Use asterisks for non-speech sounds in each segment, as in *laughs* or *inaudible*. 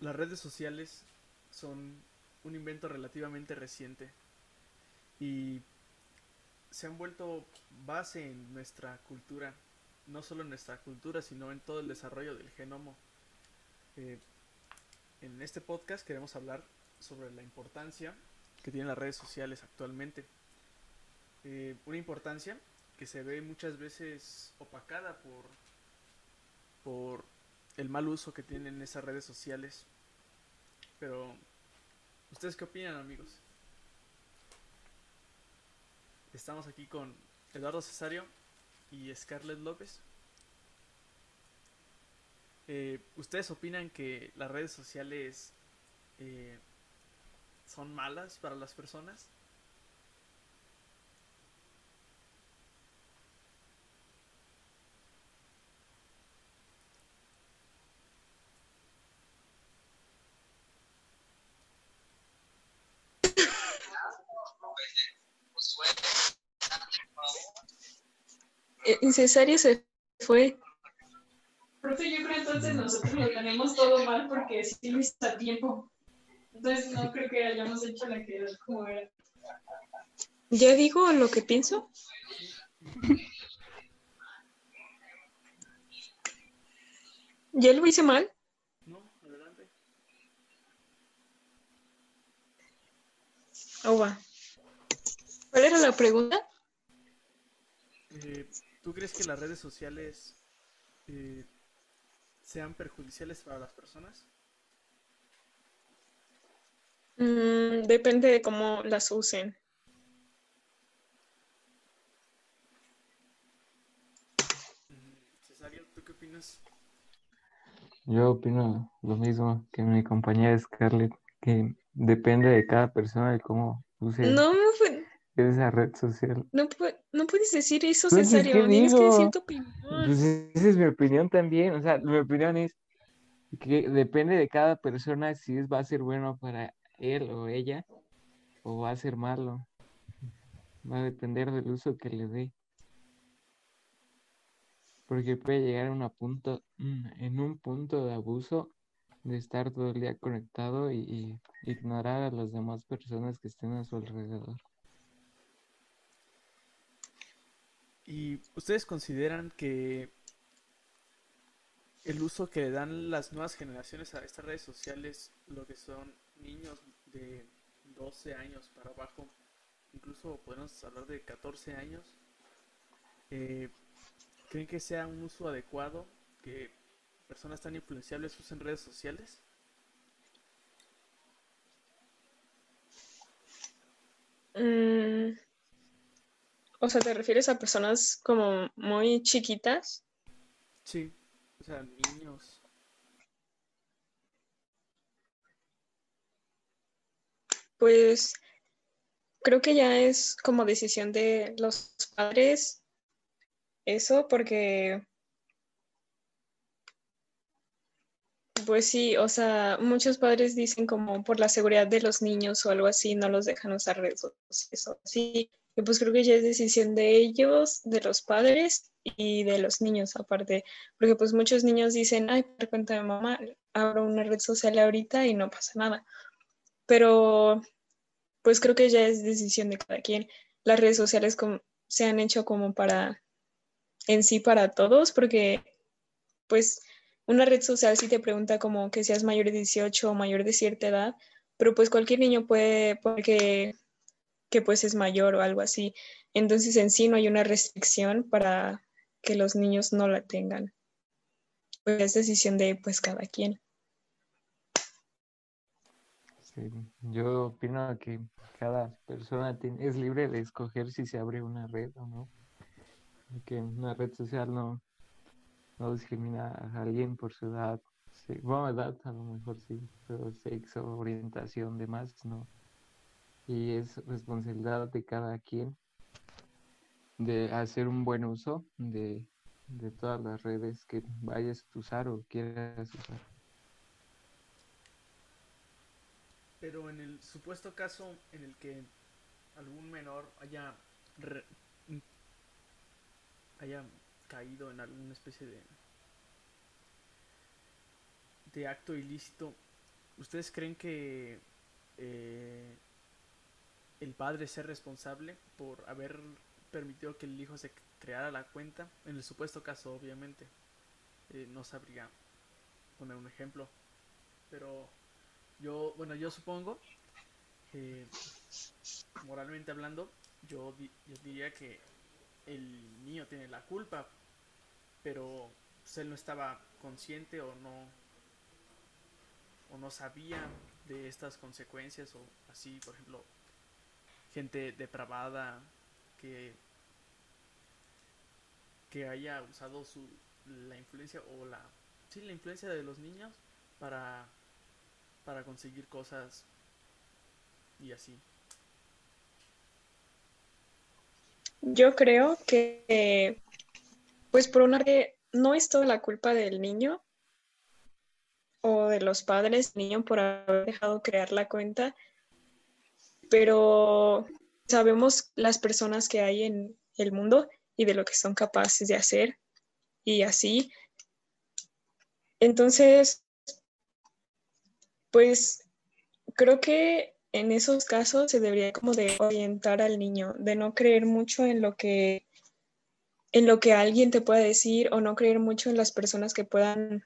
las redes sociales son un invento relativamente reciente y se han vuelto base en nuestra cultura, no solo en nuestra cultura, sino en todo el desarrollo del genoma. Eh, en este podcast queremos hablar sobre la importancia que tienen las redes sociales actualmente. Eh, una importancia que se ve muchas veces opacada por, por el mal uso que tienen esas redes sociales. Pero, ¿ustedes qué opinan amigos? Estamos aquí con Eduardo Cesario y Scarlett López. Eh, ¿Ustedes opinan que las redes sociales eh, son malas para las personas? Cesario se fue. Profe, yo creo entonces nosotros lo tenemos todo mal porque sí lo hizo a tiempo. Entonces no creo que hayamos hecho la que era como era. ¿Ya digo lo que pienso? ¿Ya lo hice mal? No, adelante. Oh, va. ¿Cuál era la pregunta? Eh, ¿Tú crees que las redes sociales eh, sean perjudiciales para las personas? Mm, depende de cómo las usen. Cesario, ¿tú qué opinas? Yo opino lo mismo que mi compañera Scarlett, que depende de cada persona de cómo use No me fue- esa red social. no, no puedes decir eso, Pues, es que Cesario. Tienes que decir tu opinión. Pues esa es mi opinión también, o sea, mi opinión es que depende de cada persona si es, va a ser bueno para él o ella o va a ser malo. Va a depender del uso que le dé. Porque puede llegar a una punto, mm, en un punto de abuso de estar todo el día conectado y, y ignorar a las demás personas que estén a su alrededor. ¿Y ustedes consideran que el uso que le dan las nuevas generaciones a estas redes sociales, lo que son niños de 12 años para abajo, incluso podemos hablar de 14 años, eh, ¿creen que sea un uso adecuado que personas tan influenciables usen redes sociales? Mm, o sea, ¿te refieres a personas como muy chiquitas? Sí, o sea, niños. Pues creo que ya es como decisión de los padres eso, porque pues sí, o sea, muchos padres dicen como por la seguridad de los niños o algo así, no los dejan usar redes sociales o así. Pues creo que ya es decisión de ellos, de los padres y de los niños aparte, porque pues muchos niños dicen, ay, por cuenta de mamá, abro una red social ahorita y no pasa nada. Pero pues creo que ya es decisión de cada quien. Las redes sociales se han hecho como para, en sí para todos, porque pues una red social sí te pregunta como que seas mayor de 18 o mayor de cierta edad, pero pues cualquier niño puede, porque que pues es mayor o algo así. Entonces en sí no hay una restricción para que los niños no la tengan. Pues es decisión de pues cada quien. Sí, yo opino que cada persona es libre de escoger si se abre una red o no. Que una red social no, no discrimina a alguien por su edad. Bueno, edad a lo mejor sí, pero sexo, orientación, demás, no. Y es responsabilidad de cada quien de hacer un buen uso de, de todas las redes que vayas a usar o quieras usar. Pero en el supuesto caso en el que algún menor haya re- haya caído en alguna especie de de acto ilícito, ¿ustedes creen que eh, el padre sea responsable por haber permitido que el hijo se creara la cuenta? En el supuesto caso, obviamente. Eh, no sabría poner un ejemplo. Pero yo, bueno, yo supongo que moralmente hablando, yo, yo diría que el niño tiene la culpa, pero pues, él no estaba consciente o no o no sabía de estas consecuencias o así, por ejemplo, gente depravada que que haya usado su la influencia o la sí, la influencia de los niños para para conseguir cosas y así. Yo creo que, pues por una vez, no es toda la culpa del niño o de los padres del niño por haber dejado crear la cuenta, pero sabemos las personas que hay en el mundo y de lo que son capaces de hacer y así. Entonces, pues creo que en esos casos se debería como de orientar al niño, de no creer mucho en lo que en lo que alguien te pueda decir o no creer mucho en las personas que puedan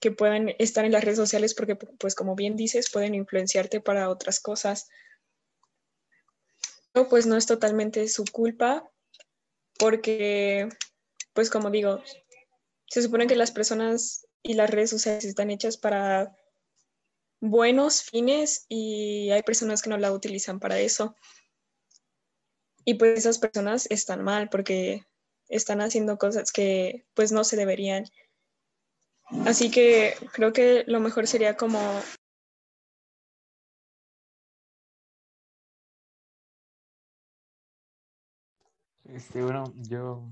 que puedan estar en las redes sociales porque pues como bien dices pueden influenciarte para otras cosas. Pues no es totalmente su culpa porque pues como digo, se supone que las personas y las redes sociales están hechas para buenos fines y hay personas que no la utilizan para eso. Y pues esas personas están mal porque están haciendo cosas que pues no se deberían. Así que creo que lo mejor sería como Este, bueno, yo...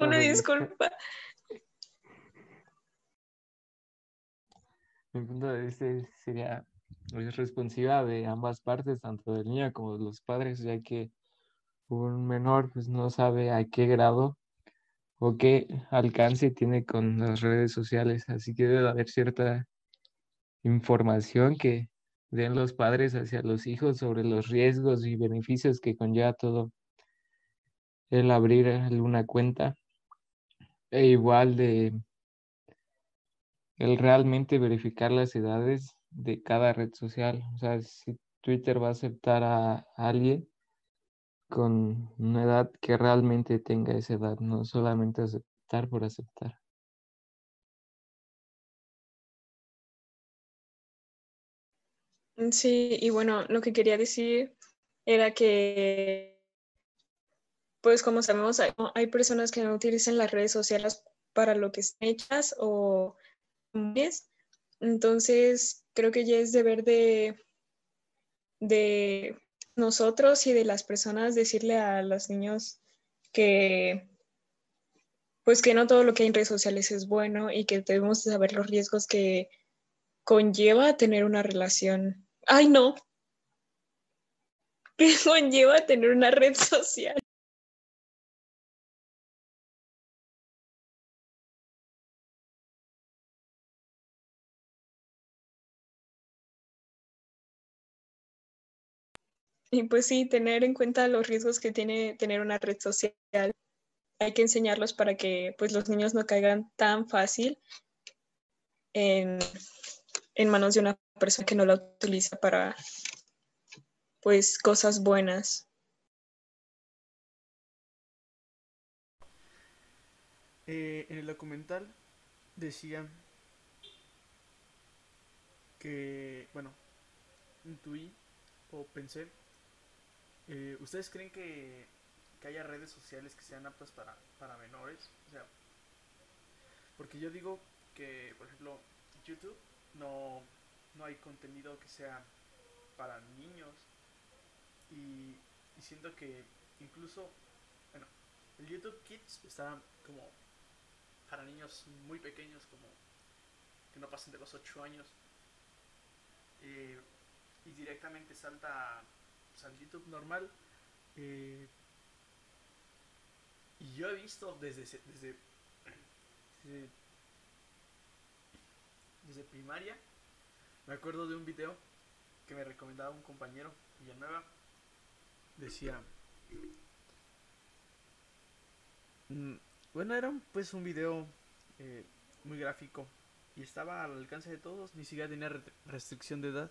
Una disculpa. *laughs* Mi punto de vista sería es responsiva de ambas partes, tanto del niño como de los padres, ya que un menor pues no sabe a qué grado o qué alcance tiene con las redes sociales, así que debe haber cierta información que den los padres hacia los hijos sobre los riesgos y beneficios que conlleva todo el abrir una cuenta e igual de el realmente verificar las edades de cada red social. O sea, si Twitter va a aceptar a alguien con una edad que realmente tenga esa edad, no solamente aceptar por aceptar. Sí, y bueno, lo que quería decir era que, pues como sabemos, hay, personas que no utilizan las redes sociales para lo que están hechas o entonces, creo que ya es deber de, de nosotros y de las personas decirle a los niños que pues que no todo lo que hay en redes sociales es bueno y que debemos saber los riesgos que conlleva tener una relación. Ay, no. *laughs* Que conlleva tener una red social. Y pues sí, tener en cuenta los riesgos que tiene tener una red social. Hay que enseñarlos para que pues los niños no caigan tan fácil en, manos de una persona que no la utiliza para pues cosas buenas. Eh, en el documental decían que, bueno, intuí o pensé eh, ¿Ustedes creen que, haya redes sociales que sean aptas para, para menores? O sea, porque yo digo que, por ejemplo, YouTube no, no hay contenido que sea para niños y, y siento que incluso, bueno, el YouTube Kids está como para niños muy pequeños, como que no pasen de los 8 años. Eh, y directamente salta al YouTube normal. Eh, y yo he visto desde, desde, desde, primaria Me acuerdo de un video que me recomendaba un compañero, Villanueva. Decía... mm, Bueno, era pues un video eh, muy gráfico y estaba al alcance de todos, ni siquiera tenía re- restricción de edad.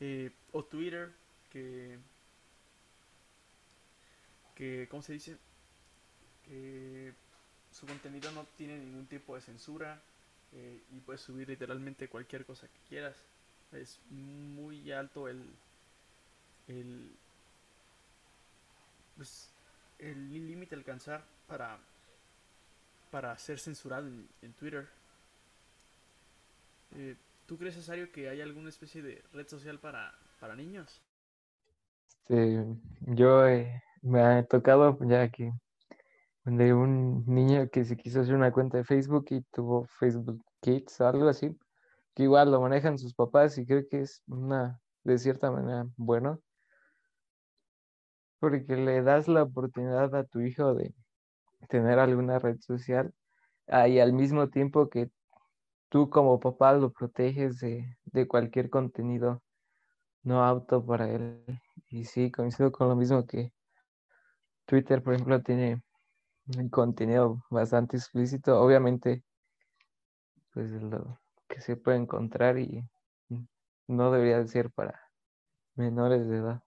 Eh, o Twitter, que... que ¿Cómo se dice? Que su contenido no tiene ningún tipo de censura eh, y puedes subir literalmente cualquier cosa que quieras. Es muy alto el... el pues, el límite alcanzar para para ser censurado en, en Twitter. Eh, ¿Tú crees necesario que haya alguna especie de red social para, para niños? Este, yo eh, me ha tocado ya que de un niño que se quiso hacer una cuenta de Facebook y tuvo Facebook Kids o algo así, que igual lo manejan sus papás y creo que es una, de cierta manera, bueno, porque le das la oportunidad a tu hijo de tener alguna red social ah, y al mismo tiempo que tú como papá lo proteges de, de cualquier contenido no apto para él. Y sí, coincido con lo mismo que Twitter, por ejemplo, tiene un contenido bastante explícito, obviamente, pues lo que se puede encontrar y no debería de ser para menores de edad.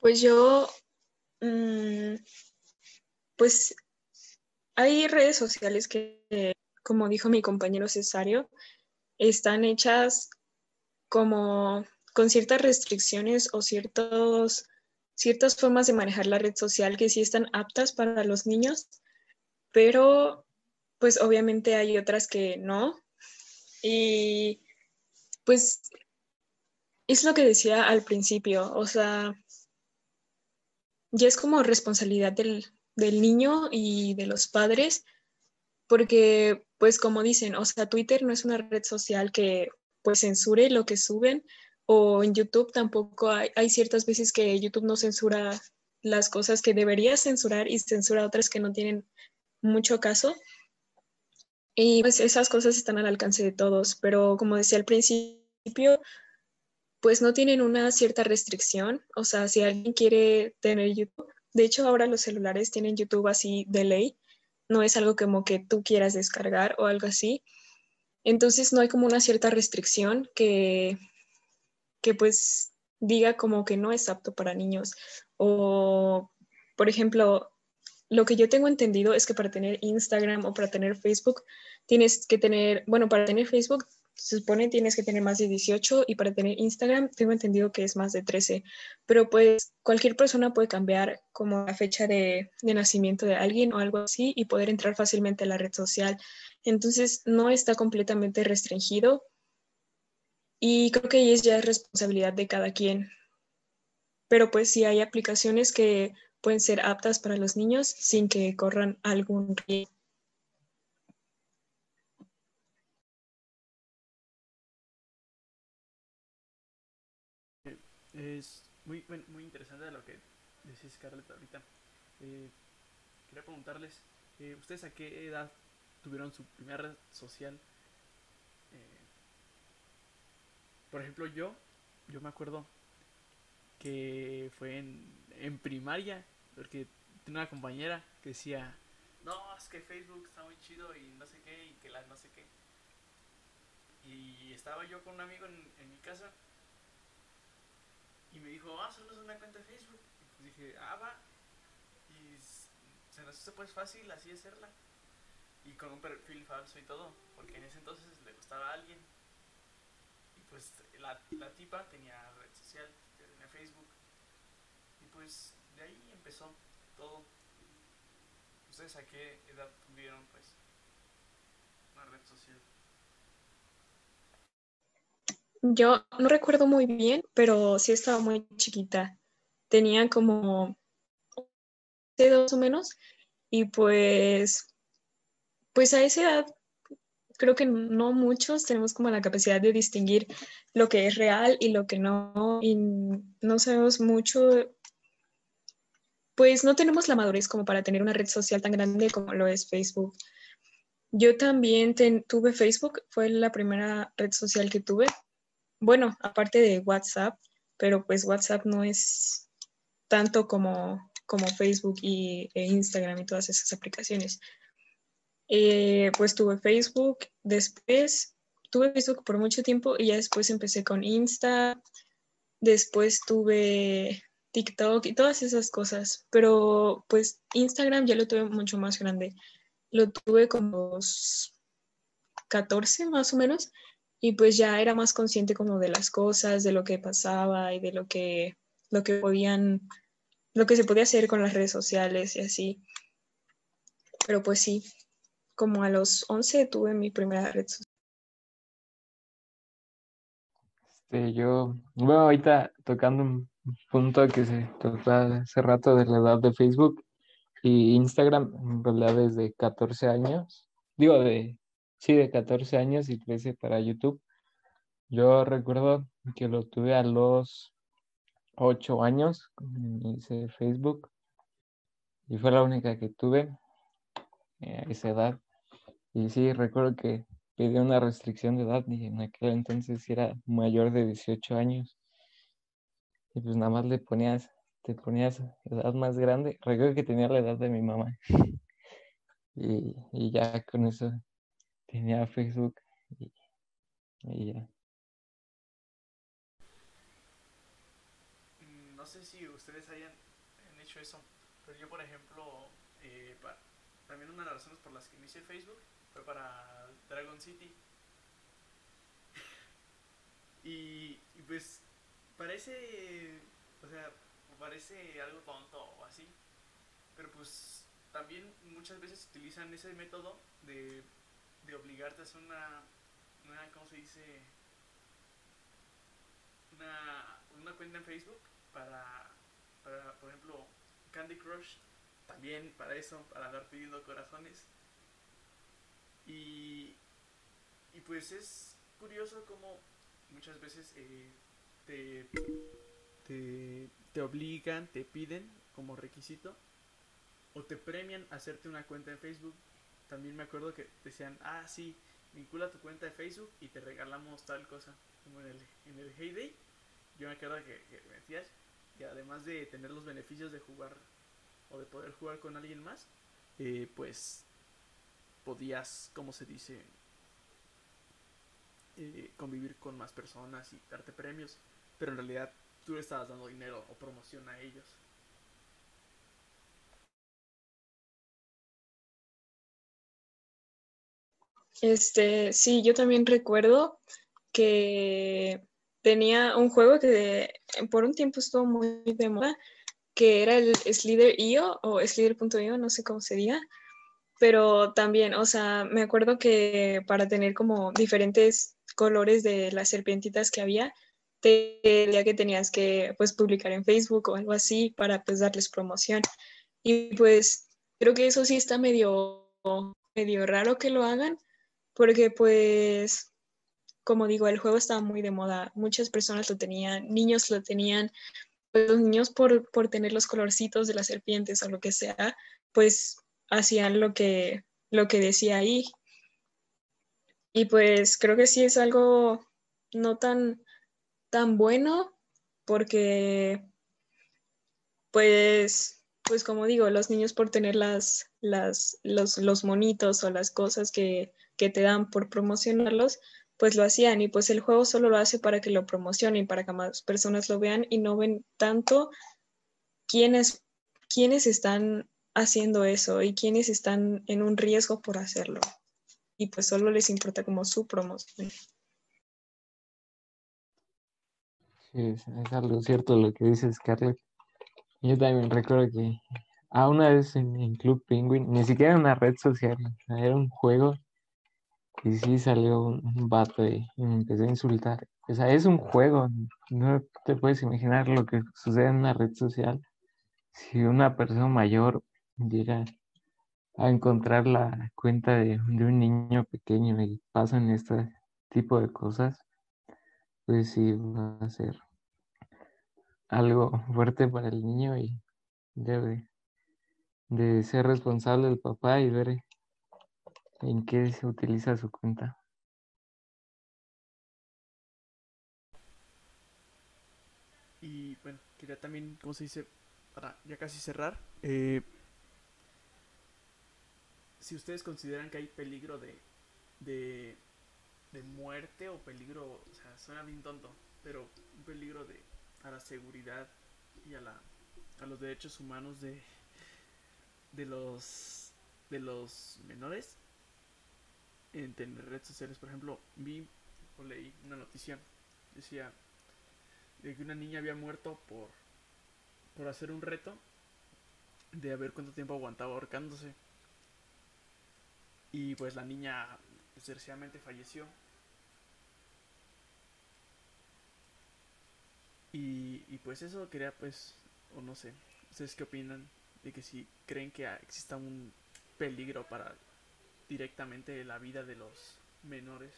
Pues yo, mm, pues hay redes sociales que, como dijo mi compañero Cesario, están hechas como con ciertas restricciones o ciertos, ciertas formas de manejar la red social que sí están aptas para los niños, pero pues obviamente hay otras que no. Y pues es lo que decía al principio, o sea, ya es como responsabilidad del, del niño y de los padres, porque pues como dicen, o sea, Twitter no es una red social que pues censure lo que suben, o en YouTube tampoco hay, ciertas veces que YouTube no censura las cosas que debería censurar y censura otras que no tienen mucho caso. Y pues esas cosas están al alcance de todos, pero como decía al principio, pues no tienen una cierta restricción. O sea, si alguien quiere tener YouTube, de hecho ahora los celulares tienen YouTube así de ley, no es algo como que tú quieras descargar o algo así. Entonces no hay como una cierta restricción que, que pues diga como que no es apto para niños. O, por ejemplo, lo que yo tengo entendido es que para tener Instagram o para tener Facebook tienes que tener, bueno, para tener Facebook se supone tienes que tener más de 18 y para tener Instagram tengo entendido que es más de 13, pero pues cualquier persona puede cambiar como la fecha de, de nacimiento de alguien o algo así y poder entrar fácilmente a la red social. Entonces no está completamente restringido y creo que ahí es ya responsabilidad de cada quien. Pero pues sí hay aplicaciones que pueden ser aptas para los niños sin que corran algún riesgo. Es muy, muy interesante lo que decís, Scarlett, ahorita. Eh, quería preguntarles, eh, ¿ustedes a qué edad tuvieron su primera red social? Eh, por ejemplo, yo, yo me acuerdo que fue en, en primaria, porque tenía una compañera que decía, no, es que Facebook está muy chido y no sé qué, y que la no sé qué. Y estaba yo con un amigo en, en mi casa y me dijo, ah, solo es una cuenta de Facebook. Y pues dije, ah, va. Y se nos hizo pues fácil así hacerla. Y con un perfil falso y todo, porque en ese entonces le gustaba a alguien. Y pues la, la tipa tenía red social, tenía Facebook. Y pues de ahí empezó todo. ¿Ustedes a qué edad tuvieron pues una red social? Yo no recuerdo muy bien, pero sí estaba muy chiquita. Tenía como 11 más o menos y pues, pues a esa edad creo que no muchos tenemos como la capacidad de distinguir lo que es real y lo que no, y no sabemos mucho, pues no tenemos la madurez como para tener una red social tan grande como lo es Facebook. Yo también ten- tuve Facebook, fue la primera red social que tuve. Bueno, aparte de WhatsApp, pero pues WhatsApp no es tanto como, como Facebook y, e Instagram y todas esas aplicaciones. Eh, pues tuve Facebook, después tuve Facebook por mucho tiempo y ya después empecé con Insta, después tuve TikTok y todas esas cosas, pero pues Instagram ya lo tuve mucho más grande. Lo tuve como los 14 más o menos y pues ya era más consciente como de las cosas, de lo que pasaba y de lo que, lo que podían, lo que se podía hacer con las redes sociales y así. Pero pues sí, como a los 11 tuve mi primera red social. Este, yo, bueno, ahorita tocando un punto que se tocó hace rato de la edad de Facebook y Instagram, en realidad desde 14 años, digo de, sí, de 14 años y 13 para YouTube. Yo recuerdo que lo tuve a los 8 años, hice Facebook, y fue la única que tuve eh, a esa edad. Y sí, recuerdo que pedí una restricción de edad y en aquel entonces era mayor de 18 años. Y pues nada más le ponías, te ponías edad más grande. Recuerdo que tenía la edad de mi mamá. *laughs* Y ya con eso tenía Facebook y, ya. Mm, No sé si ustedes hayan, hecho eso, pero yo, por ejemplo, eh, también una de las razones por las que inicié Facebook fue para Dragon City. *laughs* y pues parece, o sea, parece algo tonto o así, pero pues también muchas veces utilizan ese método de, de obligarte a hacer una, una, ¿cómo se dice? Una, una cuenta en Facebook para, para, por ejemplo, Candy Crush, también para eso, para andar pidiendo corazones. Y, y pues es curioso como muchas veces eh, te, te, te obligan, te piden como requisito o te premian hacerte una cuenta en Facebook. También me acuerdo que decían, ah, sí, vincula tu cuenta de Facebook y te regalamos tal cosa, como en el, en el Heyday. Yo me acuerdo que, que metías y además de tener los beneficios de jugar o de poder jugar con alguien más, eh, pues podías, como se dice, eh, convivir con más personas y darte premios, pero en realidad tú le estabas dando dinero o promoción a ellos. Este, sí, yo también recuerdo que tenía un juego que por un tiempo estuvo muy de moda, que era el Slither.io o Slither.io, no sé cómo se diga, pero también, o sea, me acuerdo que para tener como diferentes colores de las serpientitas que había, te decía que tenías que pues publicar en Facebook o algo así para pues darles promoción. Y pues creo que eso sí está medio, medio raro que lo hagan, porque pues, como digo, el juego estaba muy de moda, muchas personas lo tenían, niños lo tenían, pues los niños por, por tener los colorcitos de las serpientes o lo que sea, pues hacían lo que, lo que decía ahí. Y pues creo que sí es algo no tan, tan bueno, porque pues, pues como digo, los niños por tener las, las, los, los monitos o las cosas que, que te dan por promocionarlos, pues lo hacían y pues el juego solo lo hace para que lo promocionen, para que más personas lo vean y no ven tanto quiénes, quiénes están haciendo eso y quiénes están en un riesgo por hacerlo. Y pues solo les importa como su promoción. Sí, es, algo cierto lo que dices, Scarlett. Yo también recuerdo que a una vez en, en Club Penguin, ni siquiera una red social, era un juego y sí salió un, vato y, y me empezó a insultar. O sea, es un juego, no te puedes imaginar lo que sucede en una red social. Si una persona mayor llega a encontrar la cuenta de, de un niño pequeño y pasan este tipo de cosas, pues sí va a ser algo fuerte para el niño y debe de ser responsable el papá y ver en qué se utiliza su cuenta. Y bueno, quería también, ¿cómo se dice? Para ya casi cerrar. eh, si ustedes consideran que hay peligro de, de, de muerte o peligro, o sea, suena bien tonto, pero un peligro de, a la seguridad y a, la, a los derechos humanos de, de los de los menores en redes sociales. Por ejemplo, vi o leí una noticia, decía de que una niña había muerto por, por hacer un reto de a ver cuánto tiempo aguantaba ahorcándose. Y pues la niña desgraciadamente falleció. Y, y pues eso quería pues, o no sé, ¿ustedes qué opinan? De que si creen que exista un peligro para directamente la vida de los menores.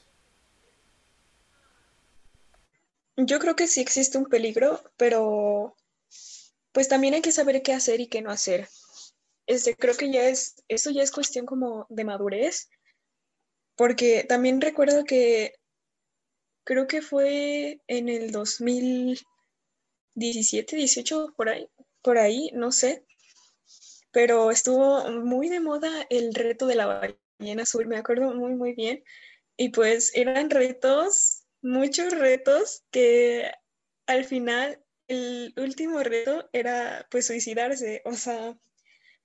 Yo creo que sí existe un peligro, pero pues también hay que saber qué hacer y qué no hacer. Este, creo que ya es, eso ya es cuestión como de madurez, porque también recuerdo que creo que fue en el 2017, 18, por ahí, por ahí, no sé, pero estuvo muy de moda el reto de la ballena azul, me acuerdo muy, muy bien, y pues eran retos muchos retos que al final el último reto era pues suicidarse, o sea,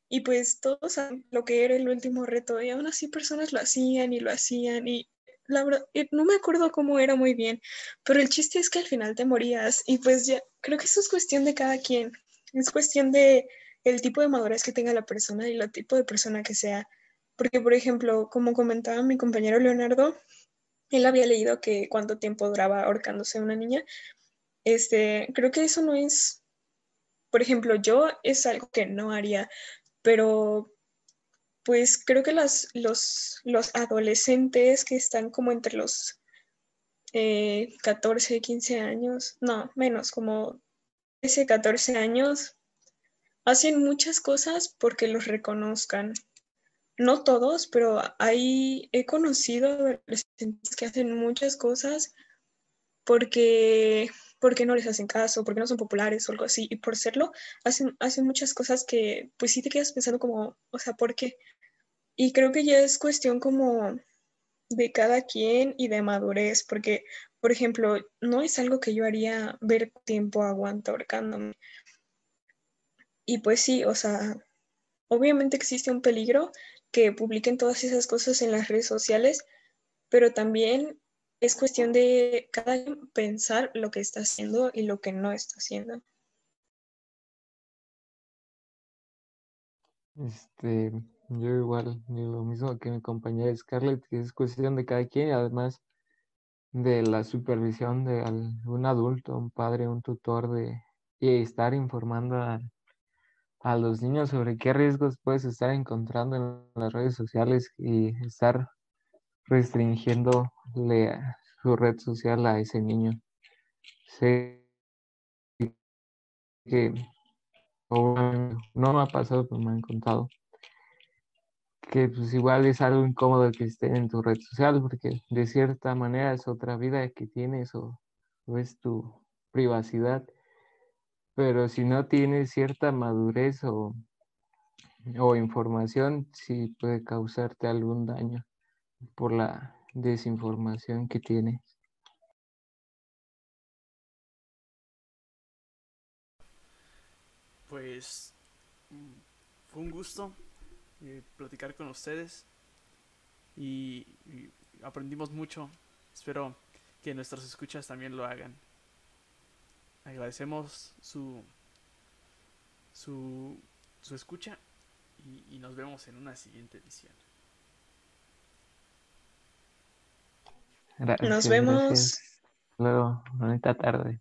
y pues todos saben lo que era el último reto y aún así personas lo hacían y lo hacían y la verdad, no me acuerdo cómo era muy bien, pero el chiste es que al final te morías y pues ya creo que eso es cuestión de cada quien, es cuestión de el tipo de madurez que tenga la persona y el tipo de persona que sea. Porque, por ejemplo, como comentaba mi compañero Leonardo, él había leído que cuánto tiempo duraba ahorcándose una niña. Este, creo que eso no es, por ejemplo, yo es algo que no haría, pero pues creo que las, los, los adolescentes que están como entre los eh, 14, 15 años, no, menos, como 13, 14 años, hacen muchas cosas porque los reconozcan no todos, pero ahí he conocido adolescentes que hacen muchas cosas porque, porque no les hacen caso, porque no son populares o algo así, y por serlo, hacen, hacen muchas cosas que pues sí te quedas pensando como, o sea, ¿por qué? Y creo que ya es cuestión como de cada quien y de madurez, porque, por ejemplo, no es algo que yo haría ver tiempo aguanta ahorcándome. Y pues sí, o sea, obviamente existe un peligro, que publiquen todas esas cosas en las redes sociales, pero también es cuestión de cada quien pensar lo que está haciendo y lo que no está haciendo. Este, yo igual, lo mismo que mi compañera Scarlett, que es cuestión de cada quien además de la supervisión de un adulto, un padre, un tutor, de y estar informando a, a los niños sobre qué riesgos puedes estar encontrando en las redes sociales y estar restringiéndole su red social a ese niño. Sé que no me ha pasado, pero me han contado que pues igual es algo incómodo que esté en tu red social porque de cierta manera es otra vida que tienes o, o es tu privacidad pero si no tienes cierta madurez o, o información, sí puede causarte algún daño por la desinformación que tienes. Pues mm, fue un gusto eh, platicar con ustedes y, y aprendimos mucho. Espero que nuestros escuchas también lo hagan. Agradecemos su, su, su escucha y, y nos vemos en una siguiente edición. Gracias, Nos vemos. gracias. Luego, bonita tarde.